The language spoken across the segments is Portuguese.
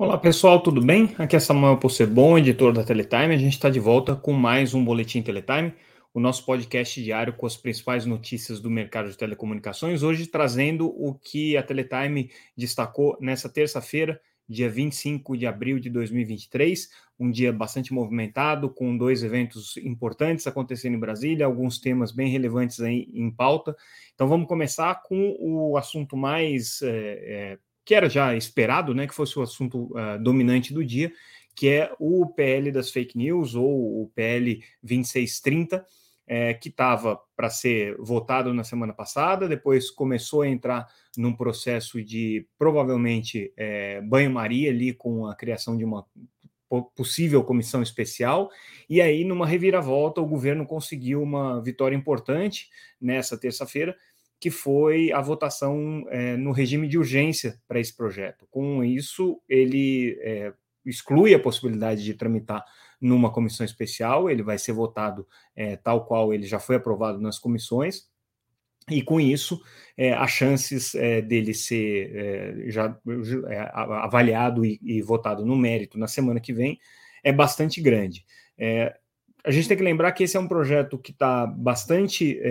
Olá pessoal, tudo bem? Aqui é Samuel Possebon, editor da Teletime. A gente está de volta com mais um Boletim Teletime, o nosso podcast diário com as principais notícias do mercado de telecomunicações. Hoje trazendo o que a Teletime destacou nessa terça-feira, dia 25 de abril de 2023, um dia bastante movimentado, com dois eventos importantes acontecendo em Brasília, alguns temas bem relevantes aí em pauta. Então vamos começar com o assunto mais é, é, que era já esperado, né, que fosse o assunto uh, dominante do dia, que é o PL das fake news, ou o PL 2630, é, que estava para ser votado na semana passada, depois começou a entrar num processo de provavelmente é, banho-maria ali com a criação de uma possível comissão especial, e aí, numa reviravolta, o governo conseguiu uma vitória importante nessa terça-feira, que foi a votação é, no regime de urgência para esse projeto. Com isso, ele é, exclui a possibilidade de tramitar numa comissão especial, ele vai ser votado é, tal qual ele já foi aprovado nas comissões, e com isso, é, as chances é, dele ser é, já é, avaliado e, e, votado no mérito na semana que vem é bastante grande. A gente tem que lembrar que esse é um projeto que está bastante é,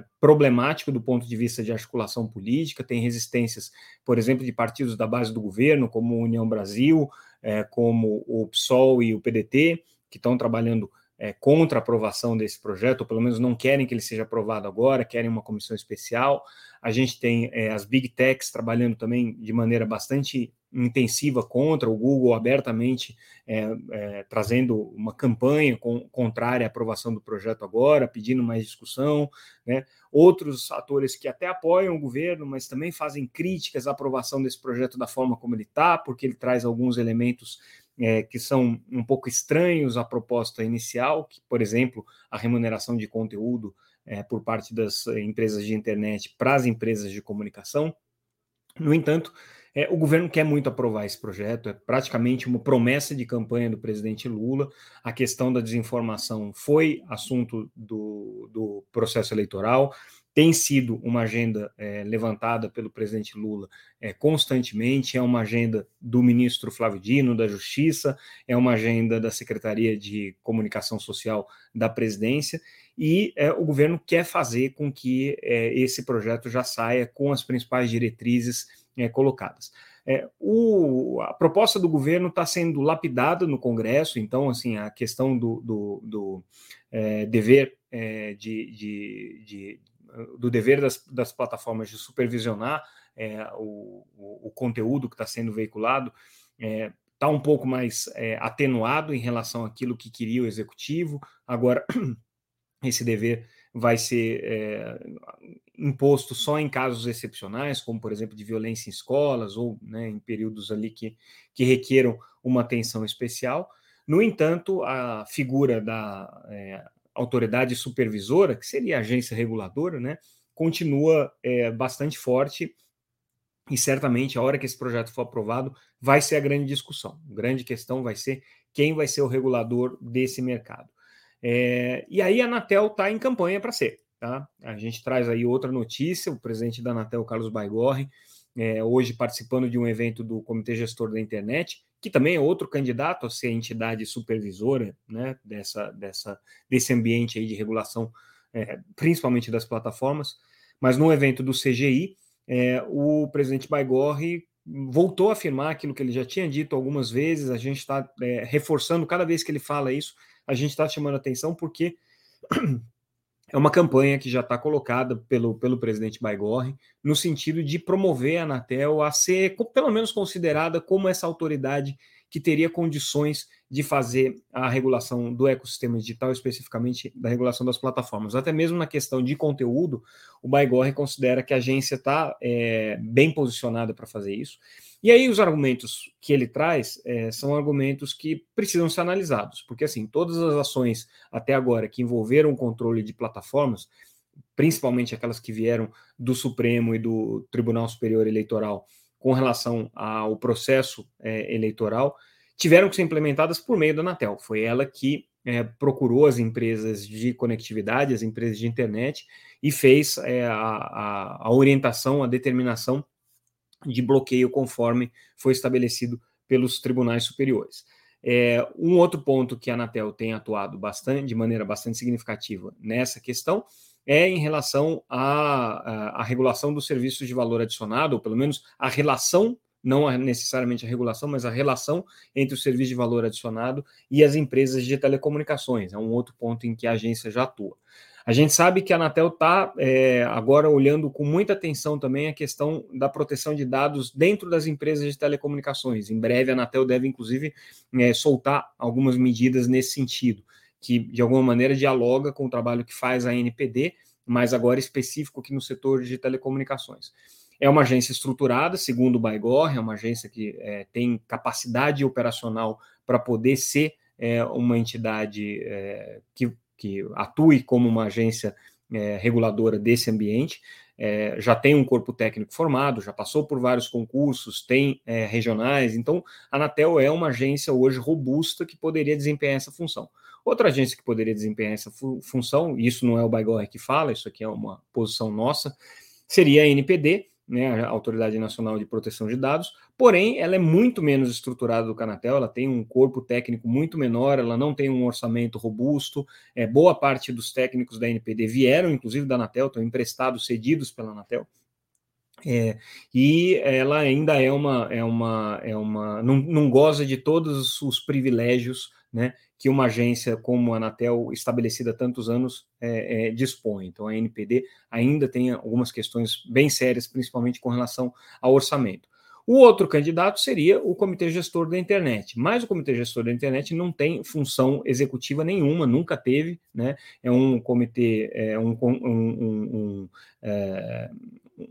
é, problemático do ponto de vista de articulação política, tem resistências, por exemplo, de partidos da base do governo, como União Brasil, é, como o PSOL e o PDT, que estão trabalhando é, contra a aprovação desse projeto, ou pelo menos não querem que ele seja aprovado agora, querem uma comissão especial. A gente tem é, as big techs trabalhando também de maneira bastante intensiva contra o Google, abertamente é, é, trazendo uma campanha com, contrária à aprovação do projeto agora, pedindo mais discussão. Né? Outros atores que até apoiam o governo, mas também fazem críticas à aprovação desse projeto da forma como ele está, porque ele traz alguns elementos é, que são um pouco estranhos à proposta inicial, que, por exemplo, a remuneração de conteúdo é, por parte das empresas de internet para as empresas de comunicação. No entanto, é, o governo quer muito aprovar esse projeto, é praticamente uma promessa de campanha do presidente Lula. A questão da desinformação foi assunto do, do processo eleitoral tem sido uma agenda é, levantada pelo presidente Lula é, constantemente, é uma agenda do ministro Flávio Dino, da Justiça, é uma agenda da Secretaria de Comunicação Social da presidência, e é, o governo quer fazer com que esse projeto já saia com as principais diretrizes colocadas. É, o, a proposta do governo está sendo lapidada no Congresso, então, assim, a questão do, do, do é, dever é, de, de, de, do dever das, das plataformas de supervisionar é, o, o, conteúdo que está sendo veiculado está é, tá um pouco mais é, atenuado em relação àquilo que queria o executivo. Agora, esse dever vai ser é, imposto só em casos excepcionais, como por exemplo de violência em escolas ou né, em períodos ali que, que requeram uma atenção especial. No entanto, a figura da é, autoridade supervisora, que seria a agência reguladora, né, continua é, bastante forte e certamente a hora que esse projeto for aprovado vai ser a grande discussão. A grande questão vai ser quem vai ser o regulador desse mercado. É, e aí a Anatel está em campanha para ser. Tá? A gente traz aí outra notícia: o presidente da Anatel, Carlos Baigorre, é, hoje participando de um evento do Comitê Gestor da Internet, que também é outro candidato a ser entidade supervisora né, dessa, dessa, desse ambiente aí de regulação, é, principalmente das plataformas. Mas no evento do CGI, é, o presidente Baigorre voltou a afirmar aquilo que ele já tinha dito algumas vezes, a gente está é, reforçando cada vez que ele fala isso, a gente está chamando atenção porque é uma campanha que já está colocada pelo, pelo presidente Baigorre, no sentido de promover a Anatel a ser, pelo menos, considerada como essa autoridade que teria condições de fazer a regulação do ecossistema digital, especificamente da regulação das plataformas. Até mesmo na questão de conteúdo, o Baigorre considera que a agência está é, bem posicionada para fazer isso. E aí os argumentos que ele traz é, são argumentos que precisam ser analisados, porque assim, todas as ações até agora que envolveram o controle de plataformas, principalmente aquelas que vieram do Supremo e do Tribunal Superior Eleitoral com relação ao processo é, eleitoral, tiveram que ser implementadas por meio da Anatel. Foi ela que é, procurou as empresas de conectividade, as empresas de internet, e fez é, a, a, orientação, a determinação de bloqueio conforme foi estabelecido pelos tribunais superiores. É, um outro ponto que a Anatel tem atuado bastante, de maneira bastante significativa nessa questão é em relação à, à, à regulação dos serviços de valor adicionado, ou pelo menos a relação não necessariamente a regulação, mas a relação entre o serviço de valor adicionado e as empresas de telecomunicações. É um outro ponto em que a agência já atua. A gente sabe que a Anatel está é, agora olhando com muita atenção também a questão da proteção de dados dentro das empresas de telecomunicações. Em breve, a Anatel deve, inclusive, é, soltar algumas medidas nesse sentido, que de alguma maneira dialoga com o trabalho que faz a NPD, mas agora específico aqui no setor de telecomunicações. É uma agência estruturada, segundo o Baigor, é uma agência que é, tem capacidade operacional para poder ser é, uma entidade é, que, que atue como uma agência é, reguladora desse ambiente. É, já tem um corpo técnico formado, já passou por vários concursos, tem é, regionais, então a Anatel é uma agência hoje robusta que poderia desempenhar essa função. Outra agência que poderia desempenhar essa fu função, e isso não é o Baigor que fala, isso aqui é uma posição nossa, seria a NPD, né, a Autoridade Nacional de Proteção de Dados, porém ela é muito menos estruturada do que a Anatel, ela tem um corpo técnico muito menor, ela não tem um orçamento robusto, é, boa parte dos técnicos da NPD vieram, inclusive da Anatel, estão emprestados, cedidos pela Anatel, é, e ela ainda é uma, é uma, é uma não, não goza de todos os privilégios né, que uma agência como a Anatel, estabelecida há tantos anos, é, é, dispõe. Então, a NPD ainda tem algumas questões bem sérias, principalmente com relação ao orçamento. O outro candidato seria o Comitê Gestor da Internet, mas o Comitê Gestor da Internet não tem função executiva nenhuma, nunca teve, né? É um comitê, é um, um, um, um, é,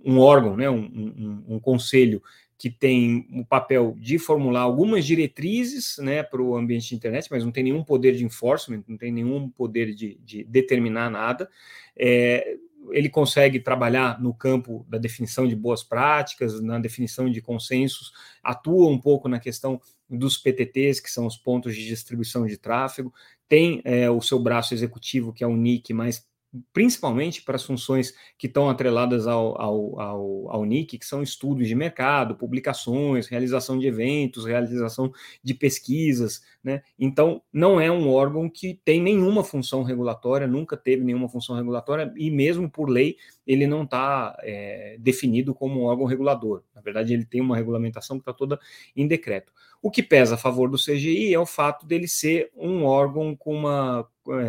um órgão, né? um, um conselho que tem o papel de formular algumas diretrizes né, para o ambiente de internet, mas não tem nenhum poder de enforcement, não tem nenhum poder de, de determinar nada. É, ele consegue trabalhar no campo da definição de boas práticas, na definição de consensos, atua um pouco na questão dos PTTs, que são os pontos de distribuição de tráfego, tem é, o seu braço executivo, que é o NIC, mais principalmente para as funções que estão atreladas ao, ao, ao, ao, NIC, que são estudos de mercado, publicações, realização de eventos, realização de pesquisas. Né? Então, não é um órgão que tem nenhuma função regulatória, nunca teve nenhuma função regulatória, e mesmo por lei, ele não está é, definido como um órgão regulador. Na verdade, ele tem uma regulamentação que está toda em decreto. O que pesa a favor do CGI é o fato dele ser um órgão com uma é,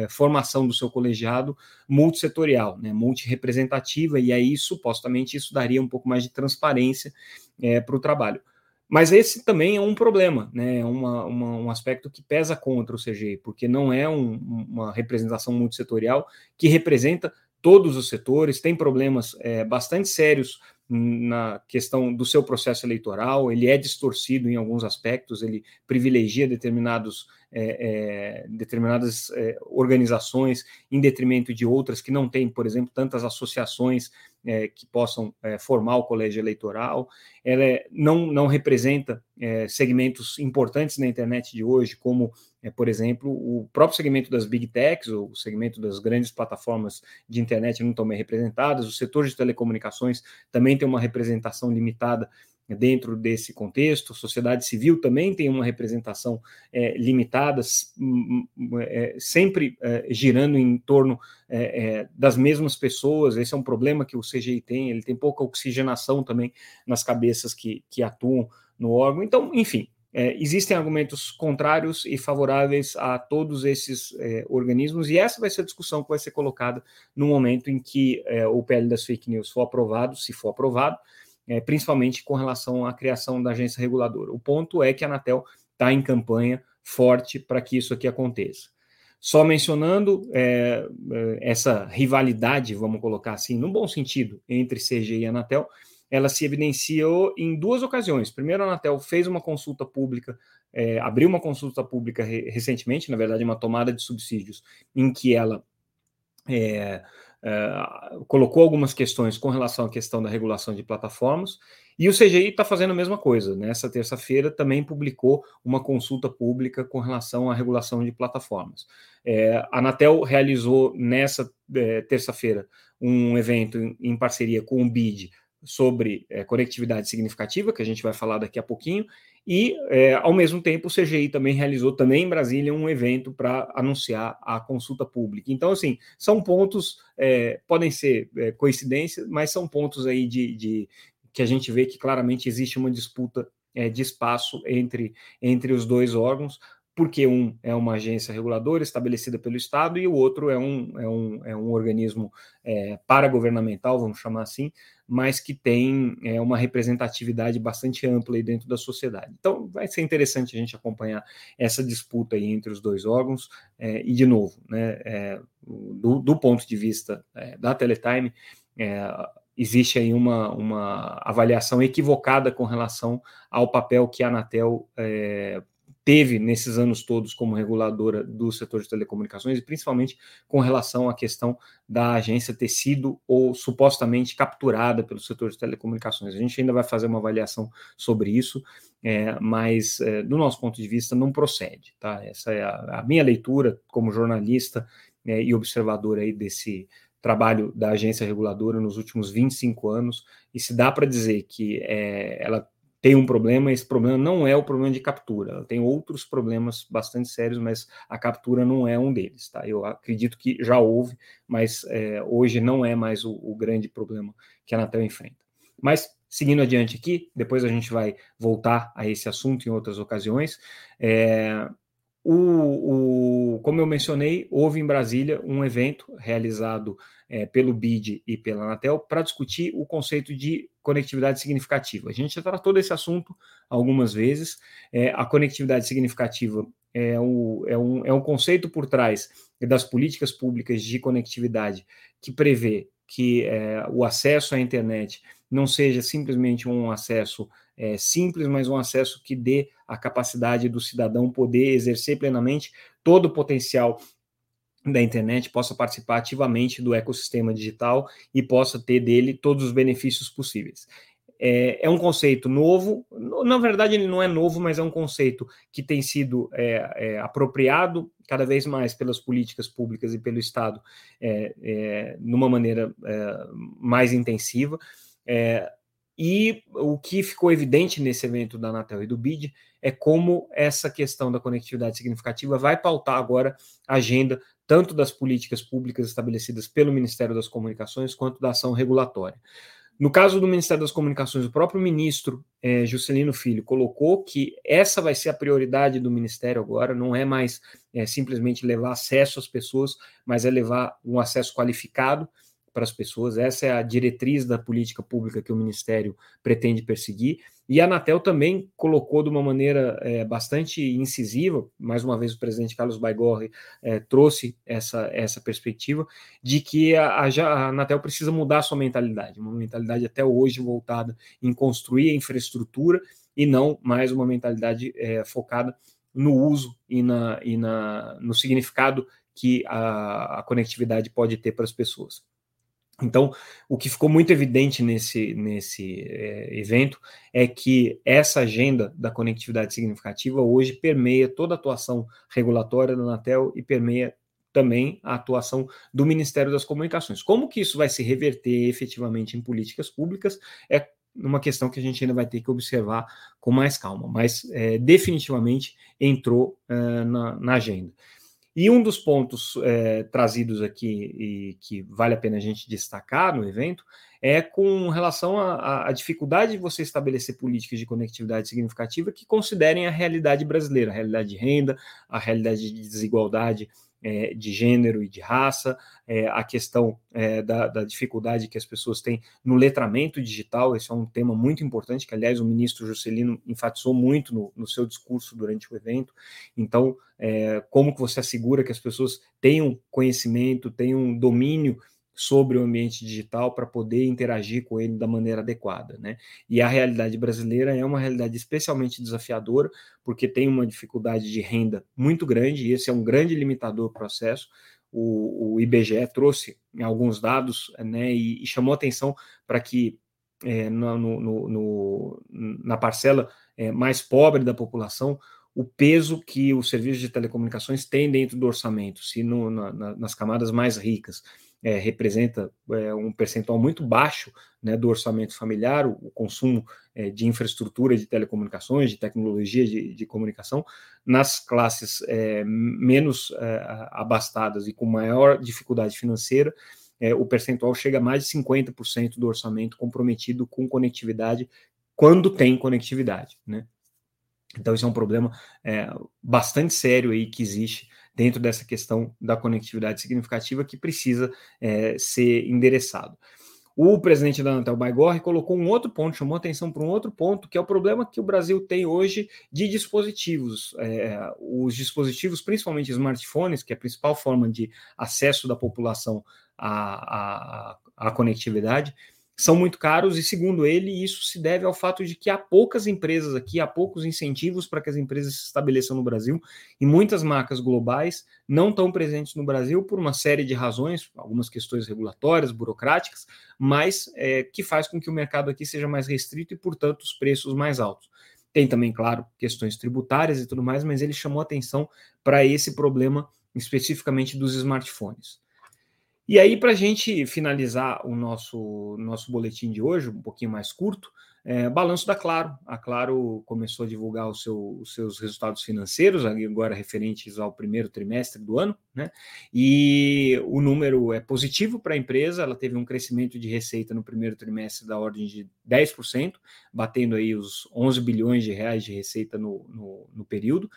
é, é, formação do seu colegiado multissetorial, né, multirepresentativa, e aí supostamente isso daria um pouco mais de transparência é, para o trabalho. Mas esse também é um problema, né? É uma, uma, um aspecto que pesa contra o CGI, porque não é um, uma representação multissetorial que representa todos os setores, tem problemas é, bastante sérios na questão do seu processo eleitoral, ele é distorcido em alguns aspectos, ele privilegia determinados, é, é, determinadas é, organizações em detrimento de outras que não têm, por exemplo, tantas associações é, que possam é, formar o colégio eleitoral. Ela é, não, não representa é, segmentos importantes na internet de hoje, como, por exemplo, o próprio segmento das big techs, ou o segmento das grandes plataformas de internet não estão bem representadas, o setor de telecomunicações também tem uma representação limitada dentro desse contexto. Sociedade civil também tem uma representação é, limitada, é, sempre é, girando em torno é, é, das mesmas pessoas. Esse é um problema que o CGI tem, ele tem pouca oxigenação também nas cabeças que, que atuam no órgão. Então, enfim, é, existem argumentos contrários e favoráveis a todos esses é, organismos, e essa vai ser a discussão que vai ser colocada no momento em que é, o PL das fake news for aprovado, se for aprovado, é, principalmente com relação à criação da agência reguladora. O ponto é que a Anatel está em campanha forte para que isso aqui aconteça. Só mencionando é, é, essa rivalidade, vamos colocar assim, no bom sentido, entre CG e Anatel, ela se evidenciou em duas ocasiões. Primeiro, a Anatel fez uma consulta pública, é, abriu uma consulta pública re recentemente, na verdade, uma tomada de subsídios, em que ela é, é, colocou algumas questões com relação à questão da regulação de plataformas, e o CGI está fazendo a mesma coisa. Nessa terça-feira também publicou uma consulta pública com relação à regulação de plataformas. É, a Anatel realizou nessa é, terça-feira um evento em, em parceria com o BID sobre é, conectividade significativa, que a gente vai falar daqui a pouquinho, e, é, ao mesmo tempo, o CGI também realizou, também em Brasília, um evento para anunciar a consulta pública. Então, assim, são pontos, é, podem ser é, coincidências, mas são pontos aí de, de, que a gente vê que claramente existe uma disputa de espaço entre, entre os dois órgãos, porque um é uma agência reguladora estabelecida pelo Estado e o outro é um, é um, é um organismo é, paragovernamental, vamos chamar assim, mas que tem é, uma representatividade bastante ampla dentro da sociedade. Então, vai ser interessante a gente acompanhar essa disputa aí entre os dois órgãos, é, e, de novo, né, é, do, do, ponto de vista é, da Teletime, é, existe aí uma, uma avaliação equivocada com relação ao papel que a Anatel é, teve nesses anos todos como reguladora do setor de telecomunicações, e principalmente com relação à questão da agência ter sido ou supostamente capturada pelo setor de telecomunicações. A gente ainda vai fazer uma avaliação sobre isso, é, mas é, do nosso ponto de vista não procede. Tá? Essa é a, a minha leitura como jornalista é, e observador aí desse trabalho da agência reguladora nos últimos 25 anos, e se dá para dizer que é, ela tem um problema, esse problema não é o problema de captura, ela tem outros problemas bastante sérios, mas a captura não é um deles, tá? Eu acredito que já houve, mas é, hoje não é mais o, o, grande problema que a Anatel enfrenta. Mas, seguindo adiante aqui, depois a gente vai voltar a esse assunto em outras ocasiões, é, o, o, como eu mencionei, houve em Brasília um evento realizado é, pelo BID e pela Anatel para discutir o conceito de conectividade significativa. A gente já tratou desse assunto algumas vezes. É, a conectividade significativa é, o, é, um, é um conceito por trás das políticas públicas de conectividade que prevê que é, o acesso à internet não seja simplesmente um acesso é, simples, mas um acesso que dê a capacidade do cidadão poder exercer plenamente todo o potencial da internet, possa participar ativamente do ecossistema digital e possa ter dele todos os benefícios possíveis. É, é, um conceito novo, na verdade ele não é novo, mas é um conceito que tem sido é, é, apropriado cada vez mais pelas políticas públicas e pelo Estado é, é, numa maneira é, mais intensiva. E o que ficou evidente nesse evento da Anatel e do BID é como essa questão da conectividade significativa vai pautar agora a agenda tanto das políticas públicas estabelecidas pelo Ministério das Comunicações quanto da ação regulatória. No caso do Ministério das Comunicações, o próprio ministro é, Juscelino Filho colocou que essa vai ser a prioridade do Ministério agora, não é mais é, simplesmente levar acesso às pessoas, mas é levar um acesso qualificado para as pessoas. Essa é a diretriz da política pública que o Ministério pretende perseguir. E a Anatel também colocou de uma maneira é, bastante incisiva, mais uma vez o presidente Carlos Baigorre é, trouxe essa, essa perspectiva, de que a, a, Anatel precisa mudar sua mentalidade, uma mentalidade até hoje voltada em construir a infraestrutura e não mais uma mentalidade é, focada no uso e, na, e na, no significado que a, a conectividade pode ter para as pessoas. Então, o que ficou muito evidente nesse, nesse é, evento é que essa agenda da conectividade significativa hoje permeia toda a atuação regulatória da Anatel e permeia também a atuação do Ministério das Comunicações. Como que isso vai se reverter efetivamente em políticas públicas é uma questão que a gente ainda vai ter que observar com mais calma, mas é, definitivamente entrou é, na, na agenda. E um dos pontos é, trazidos aqui e que vale a pena a gente destacar no evento é com relação à dificuldade de você estabelecer políticas de conectividade significativa que considerem a realidade brasileira, a realidade de renda, a realidade de desigualdade é, de gênero e de raça, é, a questão é, da, da, dificuldade que as pessoas têm no letramento digital, esse é um tema muito importante, que aliás o ministro Juscelino enfatizou muito no, no seu discurso durante o evento. Então, é, como que você assegura que as pessoas tenham conhecimento, tenham domínio sobre o ambiente digital para poder interagir com ele da maneira adequada, né? E a realidade brasileira é uma realidade especialmente desafiadora, porque tem uma dificuldade de renda muito grande, e esse é um grande limitador do processo. O, o IBGE trouxe alguns dados, né, e, e chamou atenção para que é, no, no, no, na parcela é, mais pobre da população, o peso que os serviços de telecomunicações têm dentro do orçamento, se na, nas camadas mais ricas é, representa é, um percentual muito baixo né, do orçamento familiar, o, o consumo é, de infraestrutura de telecomunicações, de tecnologia de, de comunicação, nas classes é, menos é, abastadas e com maior dificuldade financeira, é, o percentual chega a mais de 50% do orçamento comprometido com conectividade quando tem conectividade. Né? Então, isso é um problema bastante sério aí que existe dentro dessa questão da conectividade significativa que precisa é, ser endereçado. O presidente da Anatel Baigorre colocou um outro ponto, chamou atenção para um outro ponto, que é o problema que o Brasil tem hoje de dispositivos. É, os dispositivos, principalmente smartphones, que é a principal forma de acesso da população à, à, à conectividade, são muito caros, e segundo ele, isso se deve ao fato de que há poucas empresas aqui, há poucos incentivos para que as empresas se estabeleçam no Brasil, e muitas marcas globais não estão presentes no Brasil por uma série de razões, algumas questões regulatórias, burocráticas, mas é, que faz com que o mercado aqui seja mais restrito e, portanto, os preços mais altos. Tem também, claro, questões tributárias e tudo mais, mas ele chamou atenção para esse problema especificamente dos smartphones. E aí, para a gente finalizar o nosso, nosso boletim de hoje, um pouquinho mais curto, é, balanço da Claro. A Claro começou a divulgar seu, os seus resultados financeiros, agora referentes ao primeiro trimestre do ano, né? E o número é positivo para a empresa, ela teve um crescimento de receita no primeiro trimestre da ordem de 10%, batendo aí os 11 bilhões de reais de receita no, no, no período.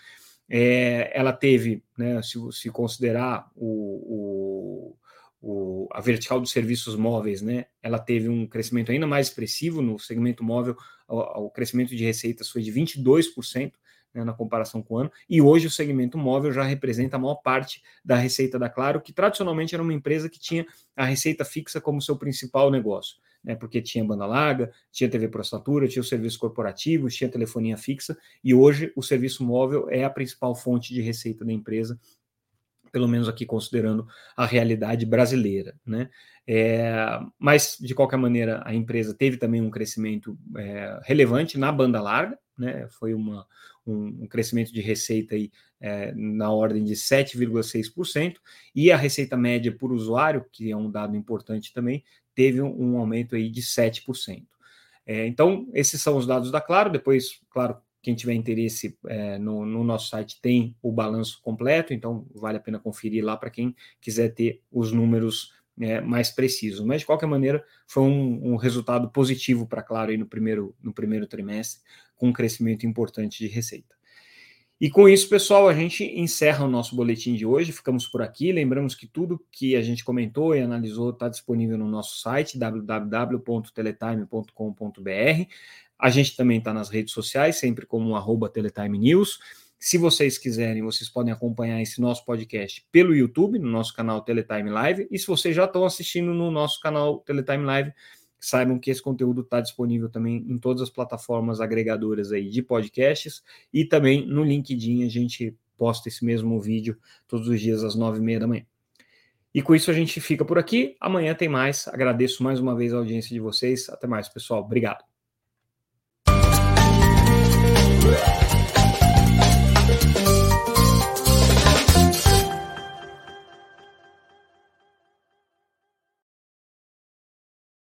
É, ela teve, né, se, se considerar o, o o, a vertical dos serviços móveis, né, ela teve um crescimento ainda mais expressivo no segmento móvel, o, o crescimento de receitas foi de 22%, né, na comparação com o ano, e hoje o segmento móvel já representa a maior parte da receita da Claro, que tradicionalmente era uma empresa que tinha a receita fixa como seu principal negócio, né, porque tinha banda larga, tinha TV por assinatura, tinha os serviços corporativos, tinha telefonia fixa, e hoje o serviço móvel é a principal fonte de receita da empresa, pelo menos aqui considerando a realidade brasileira, né? É, mas, de qualquer maneira, a empresa teve também um crescimento é, relevante na banda larga, né? Foi uma, um, um crescimento de receita aí, é, na ordem de 7,6%, e a receita média por usuário, que é um dado importante também, teve um, um aumento aí de 7%. É, então, esses são os dados da Claro, depois, claro, quem tiver interesse é, no, no, nosso site tem o balanço completo, então vale a pena conferir lá para quem quiser ter os números é, mais precisos. Mas de qualquer maneira, foi um, um resultado positivo para Claro aí no primeiro, no primeiro trimestre, com um crescimento importante de receita. E com isso, pessoal, a gente encerra o nosso boletim de hoje. Ficamos por aqui. Lembramos que tudo que a gente comentou e analisou está disponível no nosso site www.teletime.com.br. A gente também está nas redes sociais, sempre como arroba Teletime News. Se vocês quiserem, vocês podem acompanhar esse nosso podcast pelo YouTube, no nosso canal Teletime Live. E se vocês já estão assistindo no nosso canal Teletime Live, saibam que esse conteúdo está disponível também em todas as plataformas agregadoras aí de podcasts e também no LinkedIn a gente posta esse mesmo vídeo todos os dias às nove e meia da manhã. E com isso a gente fica por aqui. Amanhã tem mais. Agradeço mais uma vez a audiência de vocês. Até mais, pessoal. Obrigado. Yeah.